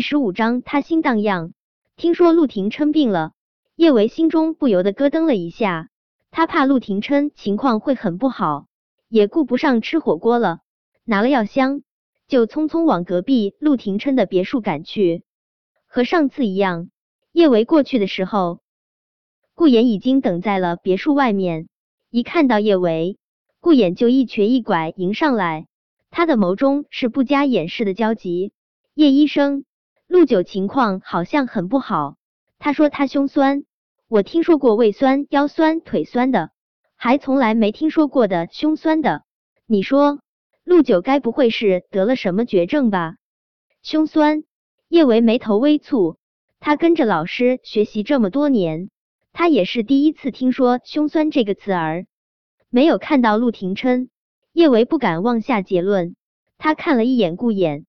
第十五章，他心荡漾。听说陆廷琛病了，叶维心中不由得咯噔了一下。他怕陆廷琛情况会很不好，也顾不上吃火锅了，拿了药箱，就匆匆往隔壁陆廷琛的别墅赶去。和上次一样，叶维过去的时候，顾衍已经等在了别墅外面。一看到叶维，顾衍就一瘸一拐迎上来，他的眸中是不加掩饰的焦急。叶医生，陆九情况好像很不好，他说他胸酸。我听说过胃酸、腰酸、腿酸的，还从来没听说过的胸酸的。你说陆九该不会是得了什么绝症吧？胸酸，叶维眉头微蹙。他跟着老师学习这么多年，他也是第一次听说胸酸这个词儿。没有看到陆廷琛，叶维不敢妄下结论。他看了一眼顾衍，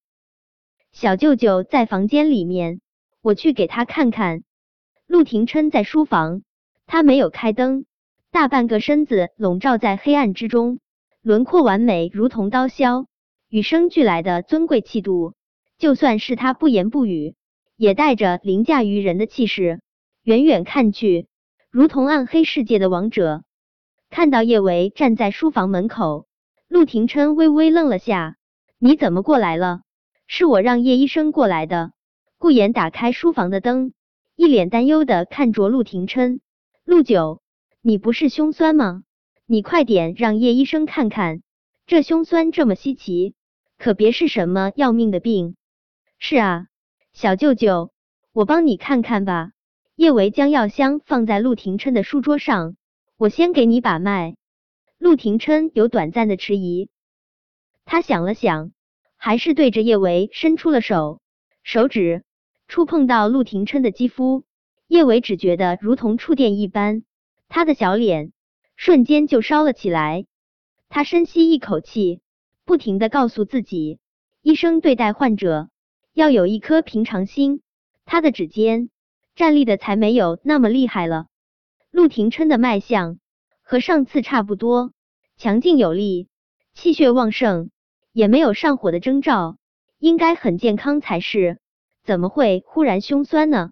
小舅舅在房间里面，我去给他看看。陆廷琛在书房，他没有开灯，大半个身子笼罩在黑暗之中，轮廓完美，如同刀削，与生俱来的尊贵气度，就算是他不言不语，也带着凌驾于人的气势。远远看去，如同暗黑世界的王者。看到叶维站在书房门口，陆廷琛微微愣了下：“你怎么过来了？”“是我让叶医生过来的。”顾言打开书房的灯。一脸担忧的看着陆廷琛，陆九，你不是胸酸吗？你快点让叶医生看看，这胸酸这么稀奇，可别是什么要命的病。是啊，小舅舅，我帮你看看吧。叶维将药箱放在陆廷琛的书桌上，我先给你把脉。陆廷琛有短暂的迟疑，他想了想，还是对着叶维伸出了手，手指。触碰到陆廷琛的肌肤，叶维只觉得如同触电一般，他的小脸瞬间就烧了起来。他深吸一口气，不停的告诉自己，医生对待患者要有一颗平常心。他的指尖站立的才没有那么厉害了。陆廷琛的脉象和上次差不多，强劲有力，气血旺盛，也没有上火的征兆，应该很健康才是。怎么会忽然胸酸呢？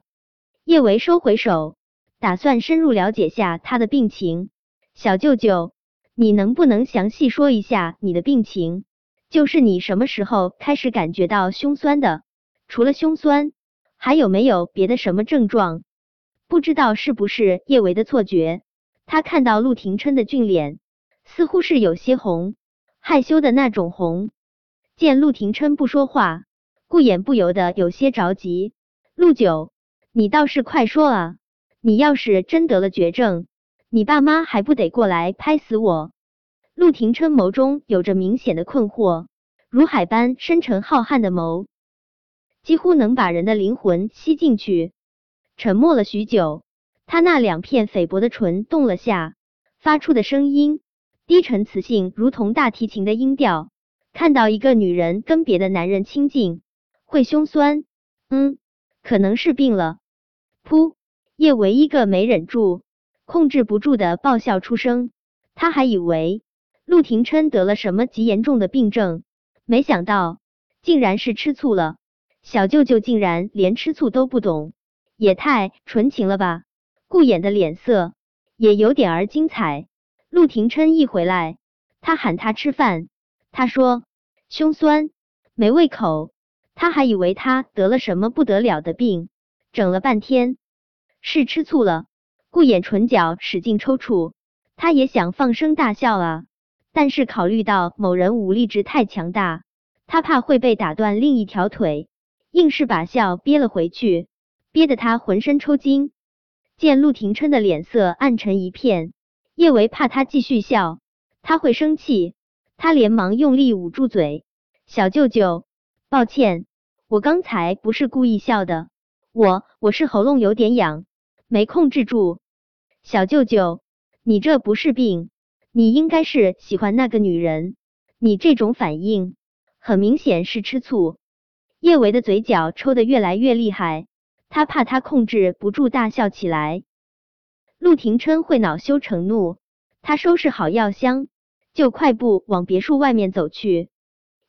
叶维收回手，打算深入了解下他的病情。小舅舅，你能不能详细说一下你的病情？就是你什么时候开始感觉到胸酸的？除了胸酸，还有没有别的什么症状？不知道是不是叶维的错觉，他看到陆廷琛的俊脸似乎是有些红，害羞的那种红。见陆廷琛不说话。顾衍不由得有些着急，陆九，你倒是快说啊！你要是真得了绝症，你爸妈还不得过来拍死我？陆廷琛眸中有着明显的困惑，如海般深沉浩瀚的眸，几乎能把人的灵魂吸进去。沉默了许久，他那两片菲薄的唇动了下，发出的声音低沉磁性，如同大提琴的音调。看到一个女人跟别的男人亲近。会胸酸，嗯，可能是病了。噗，叶维一个没忍住，控制不住的爆笑出声。他还以为陆廷琛得了什么极严重的病症，没想到竟然是吃醋了。小舅舅竟然连吃醋都不懂，也太纯情了吧！顾衍的脸色也有点儿精彩。陆廷琛一回来，他喊他吃饭，他说胸酸，没胃口。他还以为他得了什么不得了的病，整了半天是吃醋了。顾衍唇角使劲抽搐，他也想放声大笑啊，但是考虑到某人武力值太强大，他怕会被打断另一条腿，硬是把笑憋了回去，憋得他浑身抽筋。见陆廷琛的脸色暗沉一片，叶维怕他继续笑，他会生气，他连忙用力捂住嘴。小舅舅，抱歉。我刚才不是故意笑的，我我是喉咙有点痒，没控制住。小舅舅，你这不是病，你应该是喜欢那个女人。你这种反应很明显是吃醋。叶维的嘴角抽得越来越厉害，他怕他控制不住大笑起来。陆廷琛会恼羞成怒，他收拾好药箱，就快步往别墅外面走去。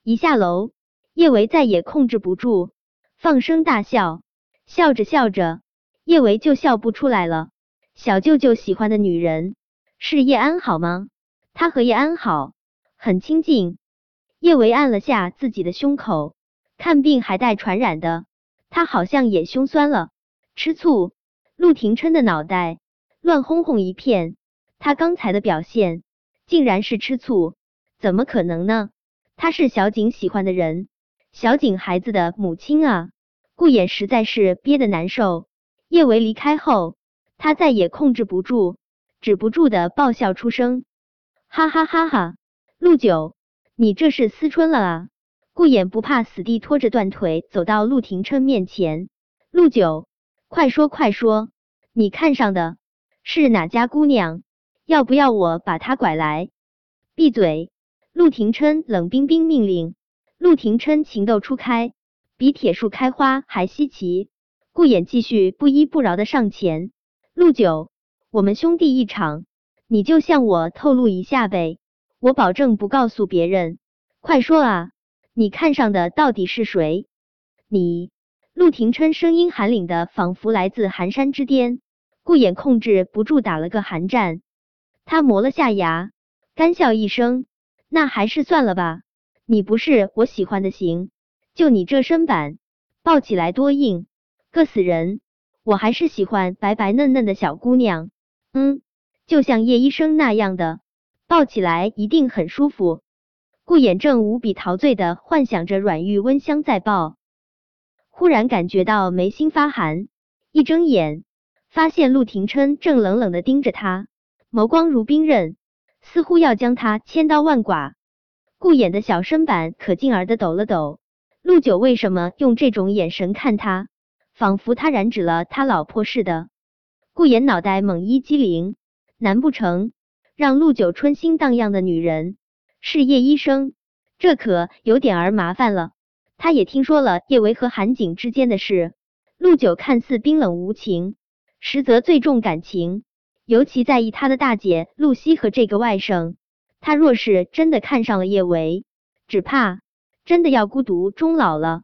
一下楼。叶维再也控制不住，放声大笑。笑着笑着，叶维就笑不出来了。小舅舅喜欢的女人是叶安好吗？他和叶安好，很亲近。叶维按了下自己的胸口，看病还带传染的，他好像也胸酸了，吃醋。陆廷琛的脑袋乱哄哄一片，他刚才的表现竟然是吃醋，怎么可能呢？他是小景喜欢的人，小景孩子的母亲啊。顾衍实在是憋得难受。叶维离开后，他再也控制不住，止不住的爆笑出声，哈哈哈哈！陆九，你这是思春了啊？顾衍不怕死地拖着断腿走到陆廷琛面前，陆九，快说快说，你看上的是哪家姑娘？要不要我把她拐来？闭嘴！陆廷琛冷冰冰命令。陆廷琛情窦初开。比铁树开花还稀奇。顾衍继续不依不饶的上前，陆九，我们兄弟一场，你就向我透露一下呗，我保证不告诉别人。快说啊，你看上的到底是谁？你？陆廷琛声音寒凛的，仿佛来自寒山之巅。顾衍控制不住打了个寒战，他磨了下牙，干笑一声，那还是算了吧，你不是我喜欢的型。就你这身板，抱起来多硬，硌死人！我还是喜欢白白嫩嫩的小姑娘，嗯，就像叶医生那样的，抱起来一定很舒服。顾衍正无比陶醉的幻想着软玉温香在抱，忽然感觉到眉心发寒，一睁眼，发现陆廷琛正冷冷的盯着他，眸光如冰刃，似乎要将他千刀万剐。顾衍的小身板可劲儿的抖了抖。陆九为什么用这种眼神看他，仿佛他染指了他老婆似的？顾言脑袋猛一激灵，难不成让陆九春心荡漾的女人是叶医生？这可有点儿麻烦了。他也听说了叶维和韩景之间的事。陆九看似冰冷无情，实则最重感情，尤其在意他的大姐露西和这个外甥。他若是真的看上了叶维，只怕……真的要孤独终老了，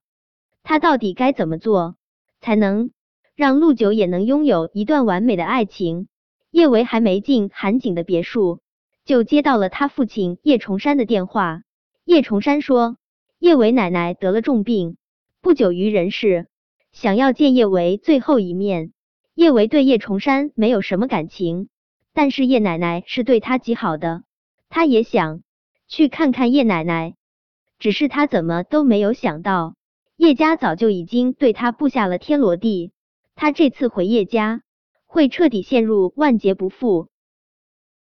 他到底该怎么做才能让陆九也能拥有一段完美的爱情？叶维还没进韩景的别墅，就接到了他父亲叶崇山的电话。叶崇山说，叶维奶奶得了重病，不久于人世，想要见叶维最后一面。叶维对叶崇山没有什么感情，但是叶奶奶是对他极好的，他也想去看看叶奶奶。只是他怎么都没有想到，叶家早就已经对他布下了天罗地。他这次回叶家，会彻底陷入万劫不复。